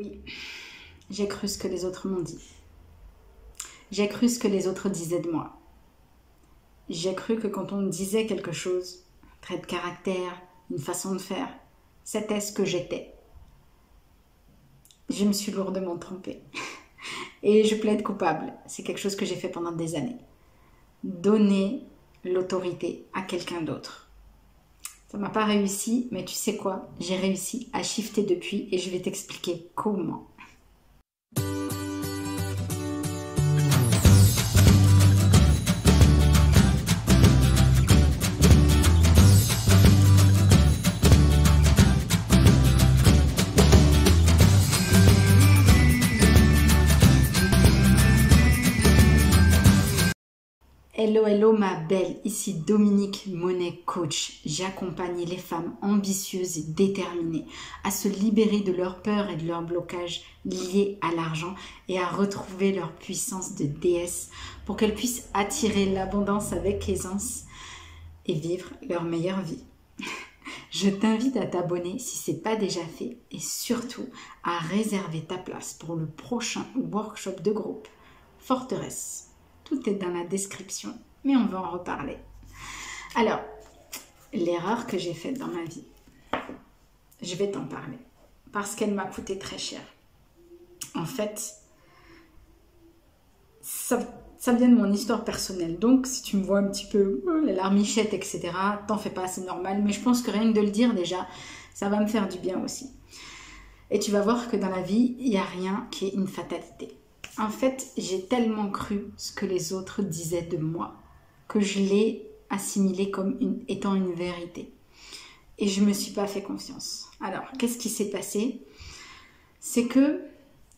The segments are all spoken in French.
Oui, j'ai cru ce que les autres m'ont dit. J'ai cru ce que les autres disaient de moi. J'ai cru que quand on me disait quelque chose, trait de caractère, une façon de faire, c'était ce que j'étais. Je me suis lourdement trompée. Et je plaide coupable. C'est quelque chose que j'ai fait pendant des années. Donner l'autorité à quelqu'un d'autre. Ça m'a pas réussi, mais tu sais quoi? J'ai réussi à shifter depuis et je vais t'expliquer comment. Hello, hello ma belle, ici Dominique Monet, coach. J'accompagne les femmes ambitieuses et déterminées à se libérer de leur peur et de leur blocage liés à l'argent et à retrouver leur puissance de déesse pour qu'elles puissent attirer l'abondance avec aisance et vivre leur meilleure vie. Je t'invite à t'abonner si ce n'est pas déjà fait et surtout à réserver ta place pour le prochain workshop de groupe Forteresse tout est dans la description, mais on va en reparler. Alors, l'erreur que j'ai faite dans ma vie, je vais t'en parler, parce qu'elle m'a coûté très cher. En fait, ça, vient de mon histoire personnelle. Donc, si tu me vois un petit peu oh, la larmichette, etc., t'en fais pas, c'est normal. Mais je pense que rien que de le dire déjà, ça va me faire du bien aussi. Et tu vas voir que dans la vie, il n'y a rien qui est une fatalité. En fait, j'ai tellement cru ce que les autres disaient de moi que je l'ai assimilé comme étant une vérité. Et je ne me suis pas fait confiance. Alors, qu'est-ce qui s'est passé? C'est que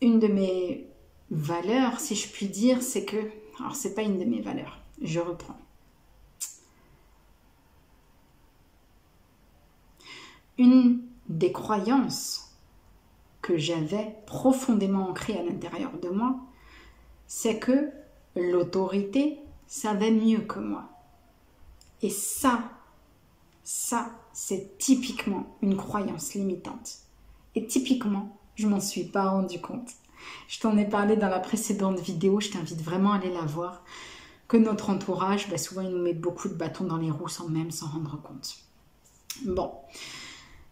une de mes valeurs, si je puis dire, c'est que. Alors, c'est pas une de mes valeurs. Je reprends. Une des croyances que j'avais profondément ancré à l'intérieur de moi, c'est que l'autorité savait mieux que moi. Et ça, ça, c'est typiquement une croyance limitante. Et typiquement, je m'en suis pas rendu compte. Je t'en ai parlé dans la précédente vidéo, je t'invite vraiment à aller la voir. Que notre entourage, bah, souvent, il nous met beaucoup de bâtons dans les roues sans même s'en rendre compte. Bon,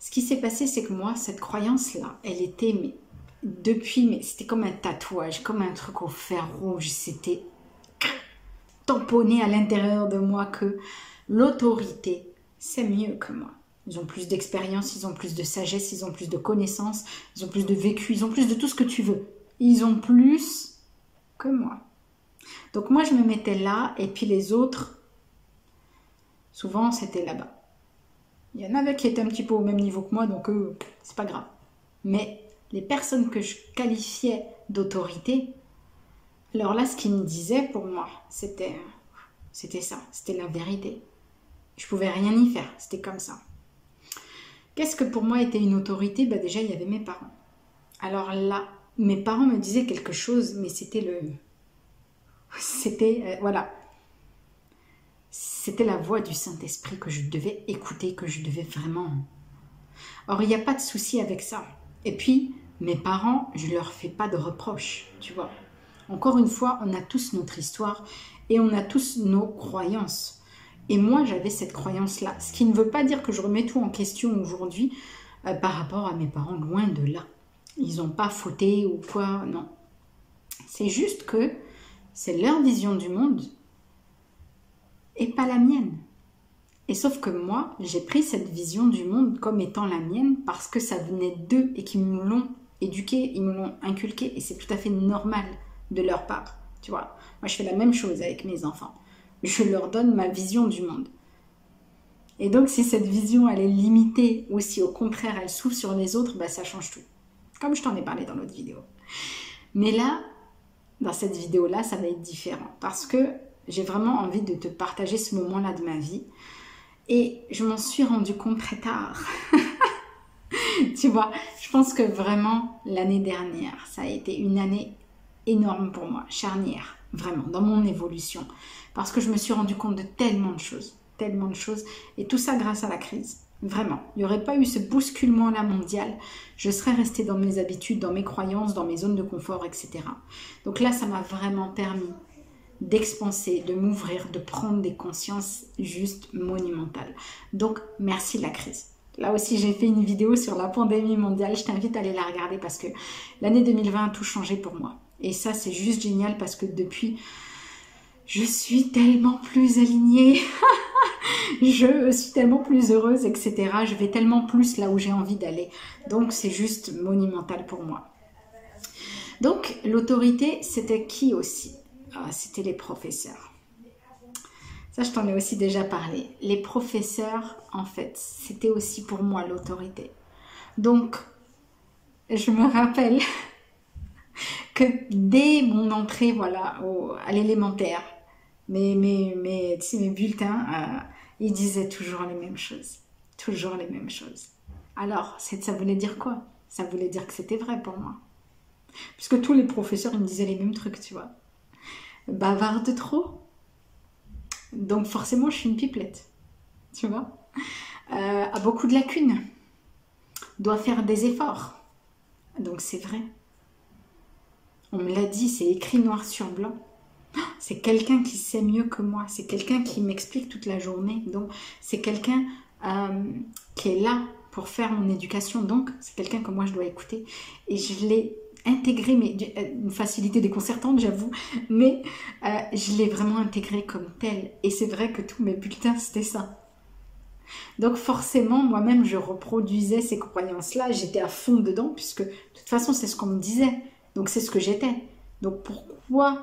ce qui s'est passé, c'est que moi, cette croyance-là, elle était depuis, mais c'était comme un tatouage, comme un truc au fer rouge. C'était tamponné à l'intérieur de moi que l'autorité, c'est mieux que moi. Ils ont plus d'expérience, ils ont plus de sagesse, ils ont plus de connaissances, ils ont plus de vécu, ils ont plus de tout ce que tu veux. Ils ont plus que moi. Donc moi, je me mettais là, et puis les autres, souvent, c'était là-bas. Il y en avait qui étaient un petit peu au même niveau que moi, donc eux, c'est pas grave. Mais les personnes que je qualifiais d'autorité, alors là, ce qu'ils me disaient pour moi, c'était, c'était ça, c'était la vérité. Je pouvais rien y faire, c'était comme ça. Qu'est-ce que pour moi était une autorité? Bah Déjà, il y avait mes parents. Alors là, mes parents me disaient quelque chose, mais c'était le. C'était. Euh, voilà. C'était la voix du Saint-Esprit que je devais écouter, que je devais vraiment. Or, il n'y a pas de souci avec ça. Et puis, mes parents, je leur fais pas de reproches, tu vois. Encore une fois, on a tous notre histoire et on a tous nos croyances. Et moi, j'avais cette croyance-là. Ce qui ne veut pas dire que je remets tout en question aujourd'hui euh, par rapport à mes parents, loin de là. Ils n'ont pas fauté ou quoi, non. C'est juste que c'est leur vision du monde et pas la mienne. Et sauf que moi, j'ai pris cette vision du monde comme étant la mienne parce que ça venait d'eux et qu'ils me l'ont éduqué, ils me l'ont inculqué et c'est tout à fait normal de leur part. Tu vois, moi je fais la même chose avec mes enfants. Je leur donne ma vision du monde. Et donc si cette vision elle est limitée ou si au contraire elle s'ouvre sur les autres, bah ça change tout. Comme je t'en ai parlé dans l'autre vidéo. Mais là, dans cette vidéo-là, ça va être différent parce que j'ai vraiment envie de te partager ce moment-là de ma vie. Et je m'en suis rendu compte très tard. tu vois, je pense que vraiment l'année dernière, ça a été une année énorme pour moi, charnière, vraiment, dans mon évolution. Parce que je me suis rendu compte de tellement de choses, tellement de choses. Et tout ça grâce à la crise. Vraiment, il n'y aurait pas eu ce bousculement-là mondial. Je serais restée dans mes habitudes, dans mes croyances, dans mes zones de confort, etc. Donc là, ça m'a vraiment permis d'expanser, de m'ouvrir, de prendre des consciences juste monumentales. Donc, merci la crise. Là aussi, j'ai fait une vidéo sur la pandémie mondiale. Je t'invite à aller la regarder parce que l'année 2020 a tout changé pour moi. Et ça, c'est juste génial parce que depuis, je suis tellement plus alignée. je suis tellement plus heureuse, etc. Je vais tellement plus là où j'ai envie d'aller. Donc, c'est juste monumental pour moi. Donc, l'autorité, c'était qui aussi? C'était les professeurs. Ça, je t'en ai aussi déjà parlé. Les professeurs, en fait, c'était aussi pour moi l'autorité. Donc, je me rappelle que dès mon entrée, voilà, à l'élémentaire, mes, mes, mes, mes bulletins, euh, ils disaient toujours les mêmes choses. Toujours les mêmes choses. Alors, ça voulait dire quoi? Ça voulait dire que c'était vrai pour moi. Puisque tous les professeurs, ils me disaient les mêmes trucs, tu vois. Bavarde trop. Donc forcément, je suis une pipelette. Tu vois euh, A beaucoup de lacunes. Doit faire des efforts. Donc c'est vrai. On me l'a dit, c'est écrit noir sur blanc. C'est quelqu'un qui sait mieux que moi. C'est quelqu'un qui m'explique toute la journée. Donc c'est quelqu'un euh, qui est là pour faire mon éducation. Donc c'est quelqu'un que moi je dois écouter. Et je l'ai intégré, mais euh, une facilité déconcertante, j'avoue, mais euh, je l'ai vraiment intégré comme tel. Et c'est vrai que tous mes bulletins, c'était ça. Donc forcément, moi-même, je reproduisais ces croyances-là, j'étais à fond dedans, puisque de toute façon, c'est ce qu'on me disait. Donc c'est ce que j'étais. Donc pourquoi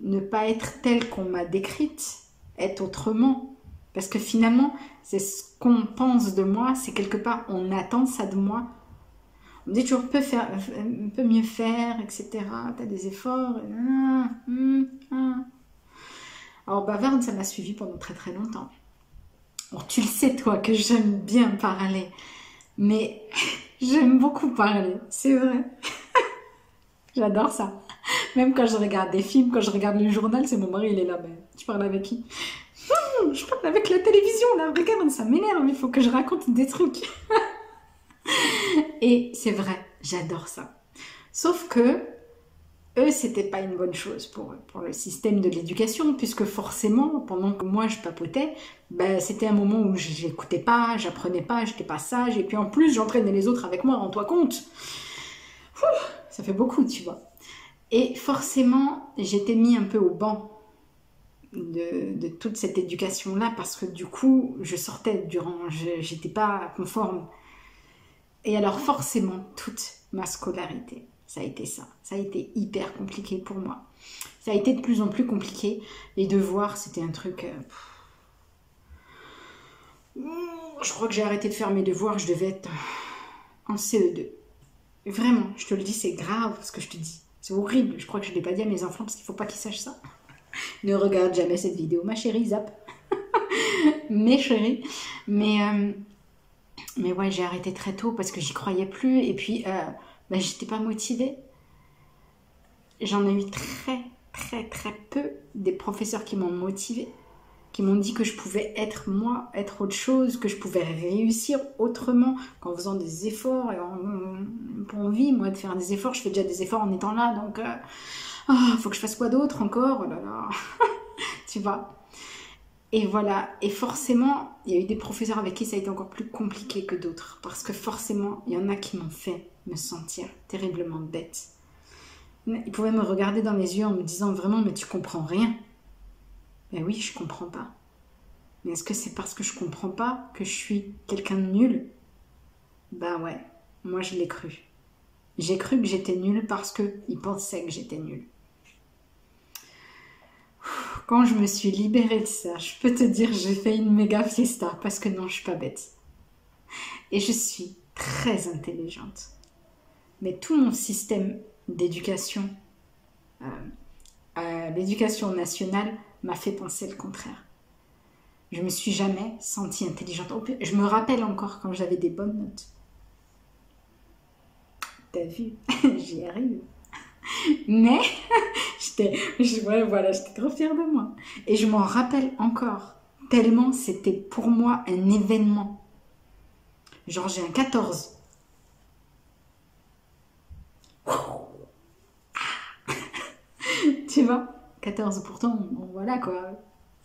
ne pas être telle qu'on m'a décrite, être autrement? Parce que finalement, c'est ce qu'on pense de moi, c'est quelque part, on attend ça de moi. On dit toujours, peut, faire, peut mieux faire, etc. Tu as des efforts. Alors bavarde, ça m'a suivi pendant très très longtemps. tu le sais toi que j'aime bien parler, mais j'aime beaucoup parler, c'est vrai. J'adore ça. Même quand je regarde des films, quand je regarde le journal, c'est mon mari, il est là. Tu parles avec qui? Je parle avec la télévision, là. Regarde, ça m'énerve. Il faut que je raconte des trucs. Et c'est vrai, j'adore ça. Sauf que eux, c'était pas une bonne chose pour, pour le système de l'éducation, puisque forcément, pendant que moi je papotais, ben, c'était un moment où j'écoutais pas, j'apprenais pas, j'étais pas sage, et puis en plus j'entraînais les autres avec moi, rends-toi compte ça fait beaucoup, tu vois. Et forcément, j'étais mis un peu au banc de, toute cette éducation-là parce que du coup, je sortais durant, j'étais pas conforme. Et alors forcément, toute ma scolarité, ça a été ça. Ça a été hyper compliqué pour moi. Ça a été de plus en plus compliqué. Les devoirs, c'était un truc... Euh, je crois que j'ai arrêté de faire mes devoirs, je devais être en CE2. Vraiment, je te le dis, c'est grave ce que je te dis. C'est horrible. Je crois que je ne l'ai pas dit à mes enfants parce qu'il ne faut pas qu'ils sachent ça. ne regarde jamais cette vidéo, ma chérie, zap. mes chéris. Mais, euh, mais ouais, j'ai arrêté très tôt parce que j'y croyais plus. Et puis, euh, bah, j'étais pas motivée. J'en ai eu très, très, très peu des professeurs qui m'ont motivée qui m'ont dit que je pouvais être moi, être autre chose, que je pouvais réussir autrement qu'en faisant des efforts et en, pas envie moi de faire des efforts. Je fais déjà des efforts en étant là, donc euh, ah, faut que je fasse quoi d'autre encore? Oh là là. tu vois? Et voilà. Et forcément, il y a eu des professeurs avec qui ça a été encore plus compliqué que d'autres, parce que forcément, il y en a qui m'ont fait me sentir terriblement bête. Ils pouvaient me regarder dans les yeux en me disant vraiment, mais tu comprends rien. Ben oui, je comprends pas. Mais est-ce que c'est parce que je comprends pas que je suis quelqu'un de nul? Ben ouais, moi je l'ai cru. J'ai cru que j'étais nulle parce qu'ils pensaient que j'étais nulle. Quand je me suis libérée de ça, je peux te dire j'ai fait une méga fiesta parce que non, je suis pas bête. Et je suis très intelligente. Mais tout mon système d'éducation, euh, l'éducation nationale, m'a fait penser le contraire. Je me suis jamais sentie intelligente. Je me rappelle encore quand j'avais des bonnes notes. T'as vu, j'y arrive. Mais j'étais, voilà, j'étais trop fière de moi. Et je m'en rappelle encore tellement c'était pour moi un événement Genre, j'ai un 14. tu vois 14, pourtant, voilà quoi.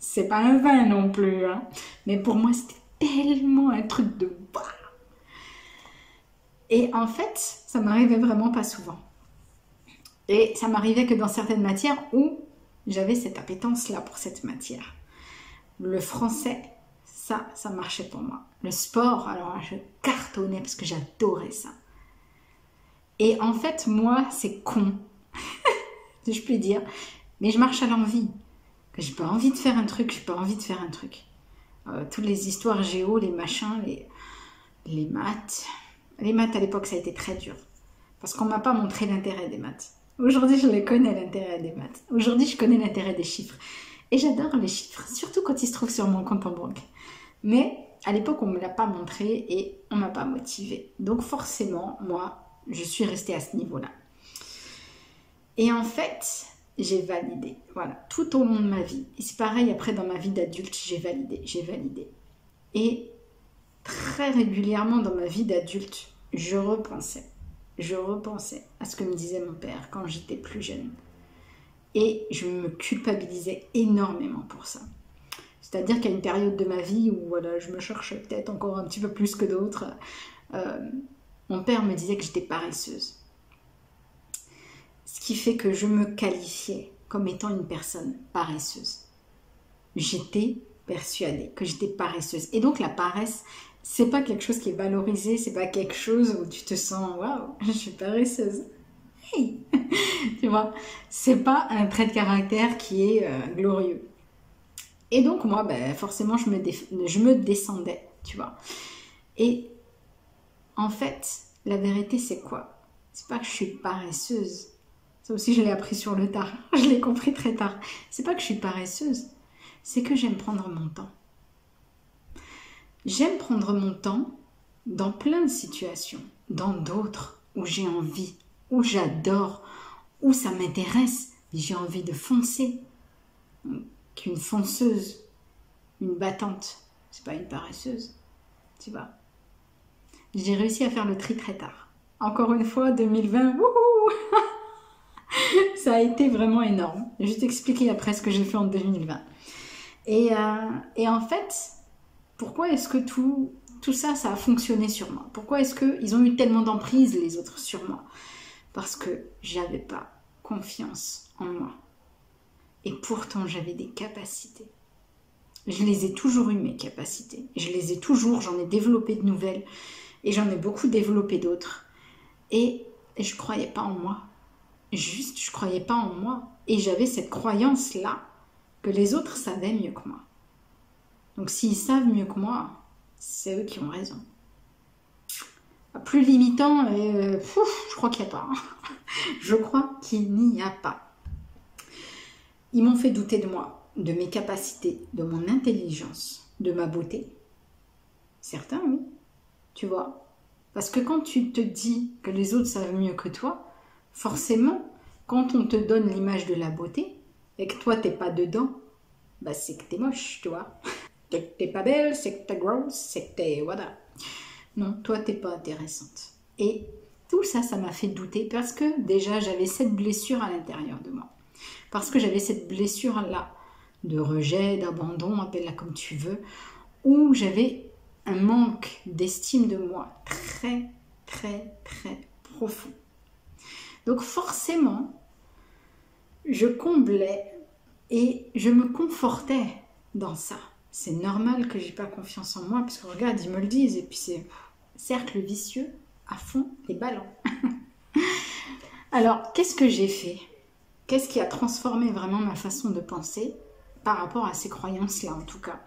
C'est pas un 20 non plus. Hein. Mais pour moi, c'était tellement un truc de... Et en fait, ça m'arrivait vraiment pas souvent. Et ça m'arrivait que dans certaines matières où j'avais cette appétence-là pour cette matière. Le français, ça, ça marchait pour moi. Le sport, alors je cartonnais parce que j'adorais ça. Et en fait, moi, c'est con, si je puis dire, mais je marche à l'envie. Que j'ai pas envie de faire un truc, j'ai pas envie de faire un truc. Euh, toutes les histoires géo, les machins, les, les maths. Les maths à l'époque, ça a été très dur. Parce qu'on m'a pas montré l'intérêt des maths. Aujourd'hui, je connais l'intérêt des maths. Aujourd'hui, je connais l'intérêt des chiffres. Et j'adore les chiffres, surtout quand ils se trouvent sur mon compte en banque. Mais à l'époque, on ne me l'a pas montré et on m'a pas motivé. Donc forcément, moi, je suis restée à ce niveau-là. Et en fait, j'ai validé. Voilà, tout au long de ma vie. Et c'est pareil après dans ma vie d'adulte, j'ai validé, j'ai validé. Et très régulièrement dans ma vie d'adulte, je repensais je repensais à ce que me disait mon père quand j'étais plus jeune. Et je me culpabilisais énormément pour ça. C'est-à-dire qu'à une période de ma vie où voilà, je me cherchais peut-être encore un petit peu plus que d'autres, euh, mon père me disait que j'étais paresseuse. Ce qui fait que je me qualifiais comme étant une personne paresseuse. J'étais persuadée que j'étais paresseuse. Et donc la paresse, c'est pas quelque chose qui est valorisé, c'est pas quelque chose où tu te sens waouh, je suis paresseuse. tu vois, c'est pas un trait de caractère qui est euh, glorieux. Et donc moi, ben, forcément, je me, je me descendais, tu vois. Et en fait, la vérité, c'est quoi? C'est pas que je suis paresseuse. Ça aussi, je l'ai appris sur le tard. Je l'ai compris très tard. C'est pas que je suis paresseuse, c'est que j'aime prendre mon temps. J'aime prendre mon temps dans plein de situations, dans d'autres où j'ai envie, où j'adore, où ça m'intéresse, j'ai envie de foncer. Qu'une fonceuse, une battante, c'est pas une paresseuse, tu vois. J'ai réussi à faire le tri très tard. Encore une fois, 2020, wouhou Ça a été vraiment énorme. Je vais t'expliquer après ce que j'ai fait en 2020. Et, euh, et en fait, pourquoi est-ce que tout, tout ça, ça a fonctionné sur moi? Pourquoi est-ce qu'ils ont eu tellement d'emprise, les autres, sur moi? Parce que j'avais pas confiance en moi. Et pourtant, j'avais des capacités. Je les ai toujours eues, mes capacités. Je les ai toujours, j'en ai développé de nouvelles. Et j'en ai beaucoup développé d'autres. Et je croyais pas en moi. Juste, je croyais pas en moi. Et j'avais cette croyance-là que les autres savaient mieux que moi. Donc s'ils savent mieux que moi, c'est eux qui ont raison. Plus limitant, euh, je crois qu'il n'y a pas. je crois qu'il n'y a pas. Ils m'ont fait douter de moi, de mes capacités, de mon intelligence, de ma beauté. Certains, oui. Tu vois? Parce que quand tu te dis que les autres savent mieux que toi, forcément, quand on te donne l'image de la beauté et que toi t'es pas dedans, bah c'est que t'es moche, tu vois t'es pas belle, c'est que t'es grosse, c'est que t'es. Voilà. Non, toi, t'es pas intéressante. Et tout ça, ça m'a fait douter parce que déjà, j'avais cette blessure à l'intérieur de moi. Parce que j'avais cette blessure-là de rejet, d'abandon, appelle-la comme tu veux, où j'avais un manque d'estime de moi très, très, très profond. Donc forcément, je comblais et je me confortais dans ça c'est normal que j'ai pas confiance en moi, parce que regarde, ils me le disent, et puis c'est cercle vicieux à fond les ballons. Alors, qu'est-ce que j'ai fait? Qu'est-ce qui a transformé vraiment ma façon de penser par rapport à ces croyances-là, en tout cas?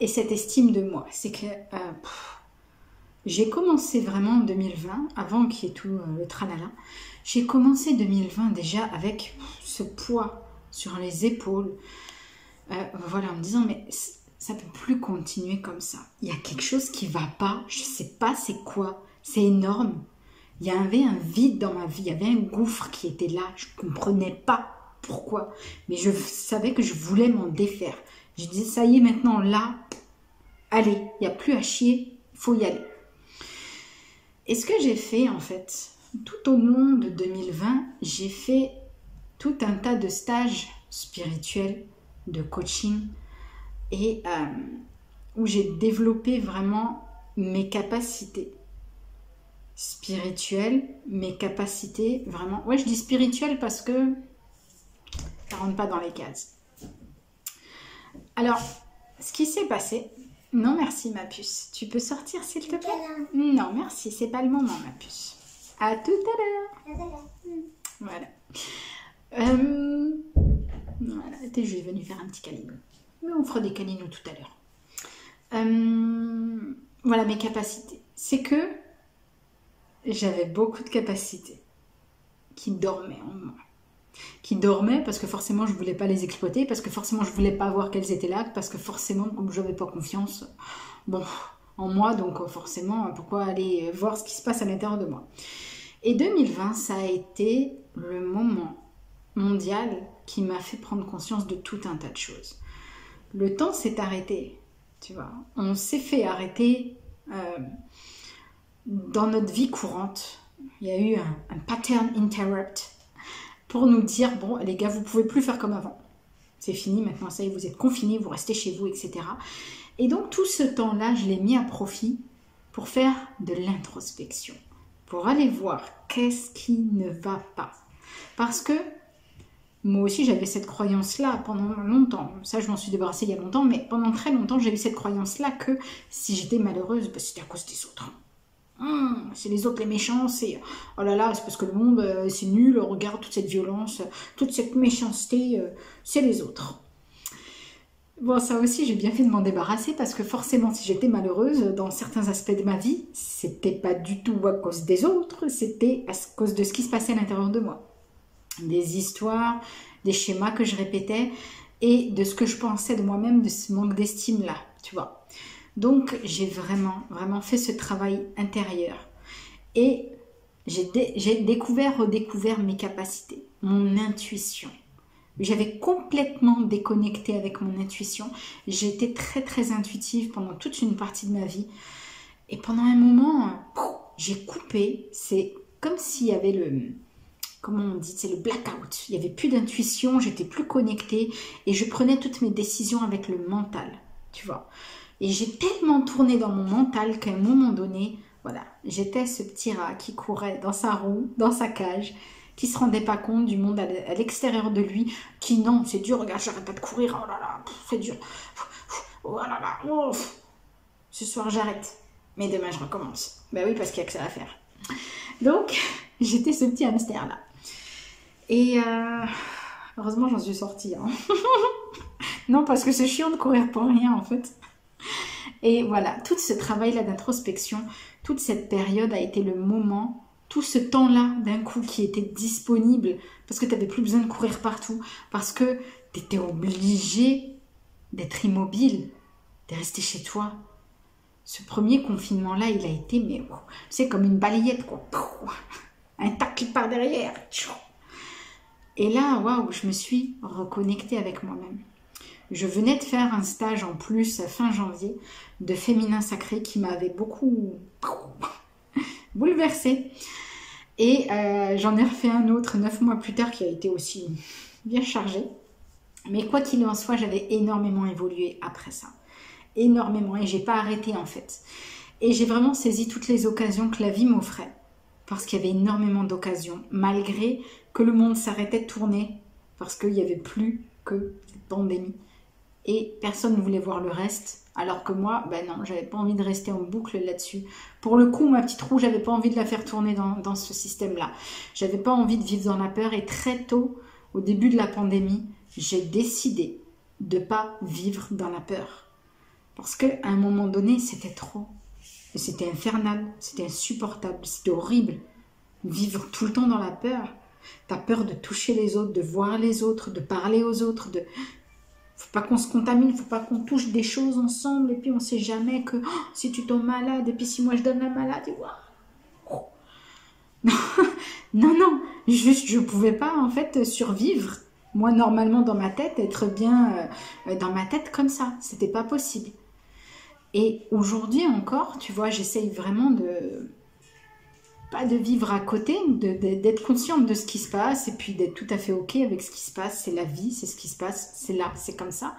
Et cette estime de moi, c'est que euh, j'ai commencé vraiment en 2020, avant qu'il y ait tout euh, le tralala, j'ai commencé 2020 déjà avec ce poids sur les épaules, euh, voilà, en me disant, mais ça peut plus continuer comme ça. Il y a quelque chose qui va pas, je sais pas c'est quoi, c'est énorme. Il y avait un vide dans ma vie, il y avait un gouffre qui était là, je comprenais pas pourquoi, mais je savais que je voulais m'en défaire. Je disais, ça y est, maintenant là, allez, il n'y a plus à chier, Il faut y aller. Et ce que j'ai fait en fait, tout au long de 2020, j'ai fait tout un tas de stages spirituels, de coaching, et euh, où j'ai développé vraiment mes capacités spirituelles, mes capacités vraiment... Ouais, je dis spirituelles parce que ça rentre pas dans les cases. Alors, ce qui s'est passé... Non, merci ma puce. Tu peux sortir s'il te plaît? Non, merci, c'est pas le moment ma puce. À tout à l'heure. Voilà. Euh, voilà, je vais venir faire un petit câlin. Mais on fera des câlins tout à l'heure. Euh, voilà mes capacités. C'est que j'avais beaucoup de capacités qui dormaient en moi. Qui dormaient parce que forcément je voulais pas les exploiter, parce que forcément je voulais pas voir qu'elles étaient là, parce que forcément comme je n'avais pas confiance bon, en moi, donc forcément pourquoi aller voir ce qui se passe à l'intérieur de moi? Et 2020, ça a été le moment mondial qui m'a fait prendre conscience de tout un tas de choses. Le temps s'est arrêté, tu vois. On s'est fait arrêter euh, dans notre vie courante. Il y a eu un, pattern interrupt pour nous dire bon, les gars, vous pouvez plus faire comme avant. C'est fini maintenant, ça y est, vous êtes confinés, vous restez chez vous, etc. Et donc tout ce temps-là, je l'ai mis à profit pour faire de l'introspection pour aller voir qu'est-ce qui ne va pas. Parce que moi aussi j'avais cette croyance-là pendant longtemps. Ça je m'en suis débarrassée il y a longtemps, mais pendant très longtemps j'avais cette croyance-là que si j'étais malheureuse, bah, c'était à cause des autres. Hum, c'est les autres les méchants, c'est oh là là, c'est parce que le monde euh, c'est nul, regarde toute cette violence, toute cette méchanceté, euh, c'est les autres. Bon, ça aussi, j'ai bien fait de m'en débarrasser parce que forcément, si j'étais malheureuse dans certains aspects de ma vie, c'était pas du tout à cause des autres, c'était à cause de ce qui se passait à l'intérieur de moi. Des histoires, des schémas que je répétais et de ce que je pensais de moi-même, de ce manque d'estime-là, tu vois. Donc, j'ai vraiment, vraiment fait ce travail intérieur. Et j'ai découvert, redécouvert mes capacités, mon intuition j'avais complètement déconnecté avec mon intuition. J'étais très très intuitive pendant toute une partie de ma vie. Et pendant un moment, j'ai coupé. C'est comme s'il y avait le, comment on dit, c'est le blackout. Il n'y avait plus d'intuition, j'étais plus connectée et je prenais toutes mes décisions avec le mental, tu vois. Et j'ai tellement tourné dans mon mental qu'à un moment donné, voilà, j'étais ce petit rat qui courait dans sa roue, dans sa cage, qui se rendait pas compte du monde à l'extérieur de lui, qui non, c'est dur, regarde, j'arrête pas de courir, oh là là, c'est dur, oh là là, oh. ce soir j'arrête, mais demain je recommence. Ben oui, parce qu'il y a que ça à faire. Donc, j'étais ce petit hamster là. Et euh, heureusement, j'en suis sortie. Hein. non, parce que c'est chiant de courir pour rien en fait. Et voilà, tout ce travail-là d'introspection, toute cette période a été le moment tout ce temps-là d'un coup qui était disponible parce que tu n'avais plus besoin de courir partout, parce que tu étais obligé d'être immobile, de rester chez toi. Ce premier confinement-là, il a été, mais c'est comme une balayette, quoi. Un tac qui part derrière. Et là, waouh, je me suis reconnectée avec moi-même. Je venais de faire un stage en plus fin janvier de féminin sacré qui m'avait beaucoup bouleversée. Et euh, j'en ai refait un autre neuf mois plus tard qui a été aussi bien chargé. Mais quoi qu'il en soit, j'avais énormément évolué après ça. Énormément. Et j'ai pas arrêté en fait. Et j'ai vraiment saisi toutes les occasions que la vie m'offrait. Parce qu'il y avait énormément d'occasions. Malgré que le monde s'arrêtait de tourner. Parce qu'il n'y avait plus que cette pandémie. Et personne ne voulait voir le reste. Alors que moi, ben non, j'avais pas envie de rester en boucle là-dessus. Pour le coup, ma petite roue, j'avais pas envie de la faire tourner dans, ce système-là. J'avais pas envie de vivre dans la peur et très tôt, au début de la pandémie, j'ai décidé de pas vivre dans la peur. Parce qu'à un moment donné, c'était trop. C'était infernal, c'était insupportable, c'était horrible. Vivre tout le temps dans la peur. T'as peur de toucher les autres, de voir les autres, de parler aux autres, de faut pas qu'on se contamine, faut pas qu'on touche des choses ensemble et puis on sait jamais que oh, si tu tombes malade et puis si moi je donne la maladie, oh. non, non, juste je pouvais pas en fait survivre. Moi normalement dans ma tête, être bien euh, dans ma tête comme ça, c'était pas possible. Et aujourd'hui encore, tu vois, j'essaye vraiment de pas de vivre à côté, d'être consciente de ce qui se passe et puis d'être tout à fait ok avec ce qui se passe. C'est la vie, c'est ce qui se passe, c'est là, c'est comme ça.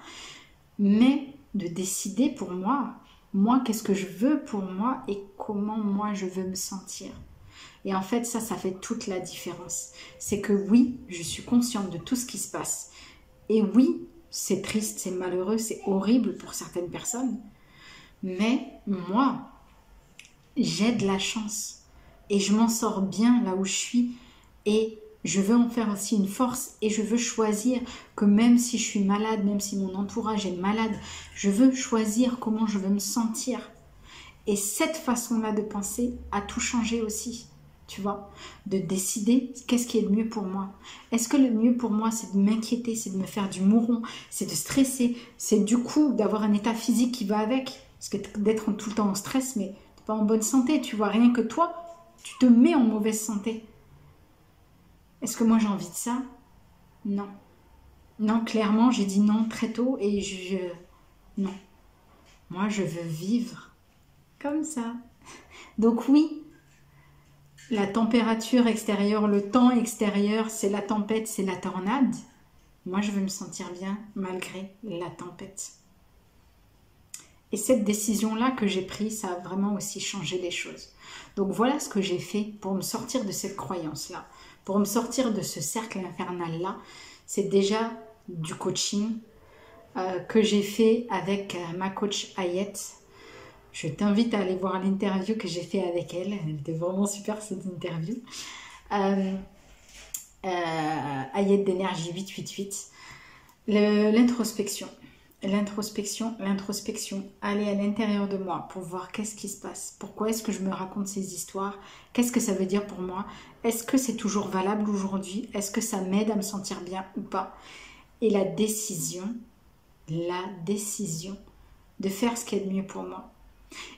Mais de décider pour moi, moi, qu'est-ce que je veux pour moi et comment moi je veux me sentir. Et en fait, ça, ça fait toute la différence. C'est que oui, je suis consciente de tout ce qui se passe. Et oui, c'est triste, c'est malheureux, c'est horrible pour certaines personnes. Mais moi, j'ai de la chance. Et je m'en sors bien là où je suis. Et je veux en faire aussi une force. Et je veux choisir que même si je suis malade, même si mon entourage est malade, je veux choisir comment je veux me sentir. Et cette façon-là de penser a tout changé aussi, tu vois, de décider qu'est-ce qui est le mieux pour moi. Est-ce que le mieux pour moi, c'est de m'inquiéter, c'est de me faire du mouron, c'est de stresser, c'est du coup d'avoir un état physique qui va avec, parce que d'être tout le temps en stress, mais pas en bonne santé, tu vois, rien que toi, tu te mets en mauvaise santé. Est-ce que moi j'ai envie de ça? Non. Non, clairement, j'ai dit non très tôt et je... Non. Moi, je veux vivre comme ça. Donc oui, la température extérieure, le temps extérieur, c'est la tempête, c'est la tornade. Moi, je veux me sentir bien malgré la tempête. Et cette décision-là que j'ai prise, ça a vraiment aussi changé les choses. Donc voilà ce que j'ai fait pour me sortir de cette croyance-là, pour me sortir de ce cercle infernal-là. C'est déjà du coaching euh, que j'ai fait avec euh, ma coach Ayette. Je t'invite à aller voir l'interview que j'ai fait avec elle. Elle était vraiment super cette interview. Euh, Ayette d'énergie 888. L'introspection l'introspection, l'introspection, aller à l'intérieur de moi pour voir qu'est-ce qui se passe, pourquoi est-ce que je me raconte ces histoires, qu'est-ce que ça veut dire pour moi, est-ce que c'est toujours valable aujourd'hui, est-ce que ça m'aide à me sentir bien ou pas? Et la décision, la décision de faire ce qui est de mieux pour moi.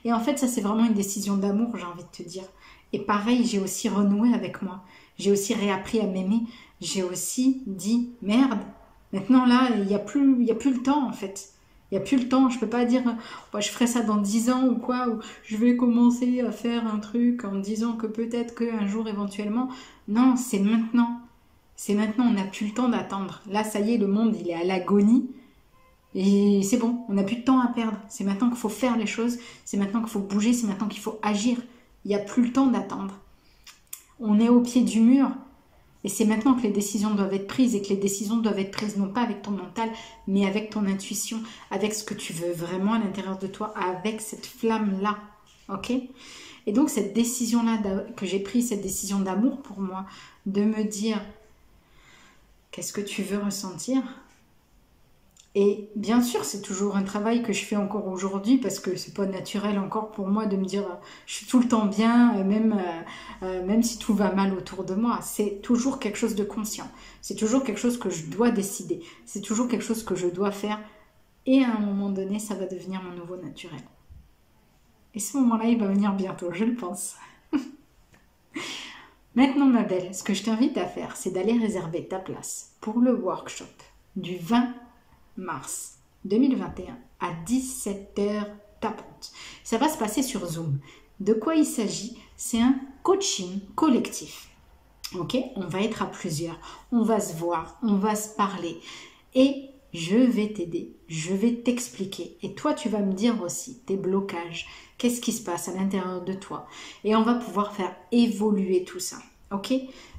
Et en fait, ça c'est vraiment une décision d'amour, j'ai envie de te dire. Et pareil, j'ai aussi renoué avec moi. J'ai aussi réappris à m'aimer. J'ai aussi dit merde, Maintenant, là, il n'y a, plus, a plus le temps, en fait. Il n'y a plus le temps. Je ne peux pas dire, je ferai ça dans 10 ans ou quoi, ou je vais commencer à faire un truc en disant que peut-être qu'un jour, éventuellement. Non, c'est maintenant. C'est maintenant, on n'a plus le temps d'attendre. Là, ça y est, le monde, il est à l'agonie. Et c'est bon, on n'a plus de temps à perdre. C'est maintenant qu'il faut faire les choses, c'est maintenant qu'il faut bouger, c'est maintenant qu'il faut agir. Il n'y a plus le temps d'attendre. On est au pied du mur. Et c'est maintenant que les décisions doivent être prises et que les décisions doivent être prises non pas avec ton mental, mais avec ton intuition, avec ce que tu veux vraiment à l'intérieur de toi, avec cette flamme-là. Ok? Et donc cette décision-là que j'ai prise, cette décision d'amour pour moi, de me dire qu'est-ce que tu veux ressentir? Et bien sûr, c'est toujours un travail que je fais encore aujourd'hui parce que c'est pas naturel encore pour moi de me dire je suis tout le temps bien, euh, même, euh, euh, même si tout va mal autour de moi. C'est toujours quelque chose de conscient. C'est toujours quelque chose que je dois décider. C'est toujours quelque chose que je dois faire. Et à un moment donné, ça va devenir mon nouveau naturel. Et ce moment-là, il va venir bientôt, je le pense. Maintenant, ma belle, ce que je t'invite à faire, c'est d'aller réserver ta place pour le workshop du 20 mars 2021 à 17h tapante. Ça va se passer sur Zoom. De quoi il s'agit? C'est un coaching collectif. Ok? On va être à plusieurs, on va se voir, on va se parler. Et je vais t'aider, je vais t'expliquer. Et toi tu vas me dire aussi tes blocages, qu'est-ce qui se passe à l'intérieur de toi? Et on va pouvoir faire évoluer tout ça. Ok?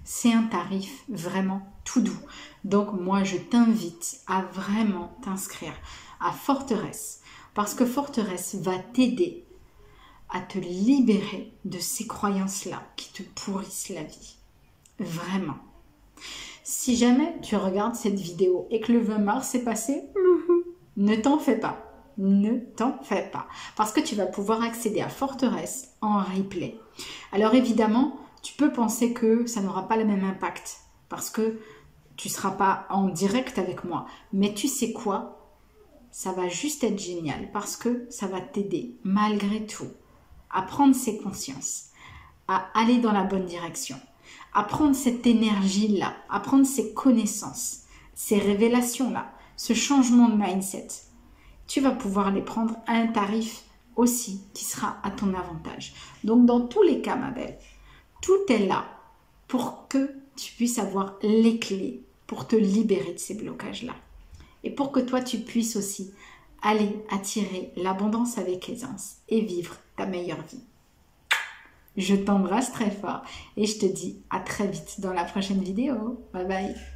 C'est un tarif vraiment tout doux. Donc moi, je t'invite à vraiment t'inscrire à Forteresse parce que Forteresse va t'aider à te libérer de ces croyances-là qui te pourrissent la vie. Vraiment. Si jamais tu regardes cette vidéo et que le 20 mars est passé, ne t'en fais pas. Ne t'en fais pas. Parce que tu vas pouvoir accéder à Forteresse en replay. Alors évidemment, tu peux penser que ça n'aura pas le même impact. Parce que tu ne seras pas en direct avec moi. Mais tu sais quoi? Ça va juste être génial parce que ça va t'aider malgré tout à prendre ses consciences, à aller dans la bonne direction, à prendre cette énergie-là, à prendre ces connaissances, ces révélations-là, ce changement de mindset. Tu vas pouvoir les prendre à un tarif aussi qui sera à ton avantage. Donc dans tous les cas, ma belle, tout est là pour que tu puisses avoir les clés pour te libérer de ces blocages-là. Et pour que toi, tu puisses aussi aller attirer l'abondance avec aisance et vivre ta meilleure vie. Je t'embrasse très fort et je te dis à très vite dans la prochaine vidéo. Bye bye